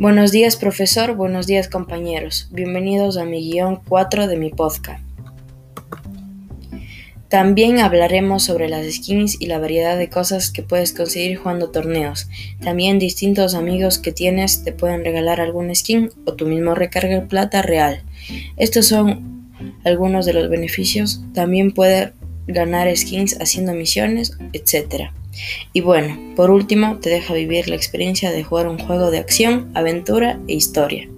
Buenos días profesor, buenos días compañeros. Bienvenidos a mi guion 4 de mi podcast. También hablaremos sobre las skins y la variedad de cosas que puedes conseguir jugando torneos. También distintos amigos que tienes te pueden regalar algún skin o tú mismo recargar plata real. Estos son algunos de los beneficios. También puedes ganar skins haciendo misiones, etc. Y bueno, por último, te deja vivir la experiencia de jugar un juego de acción, aventura e historia.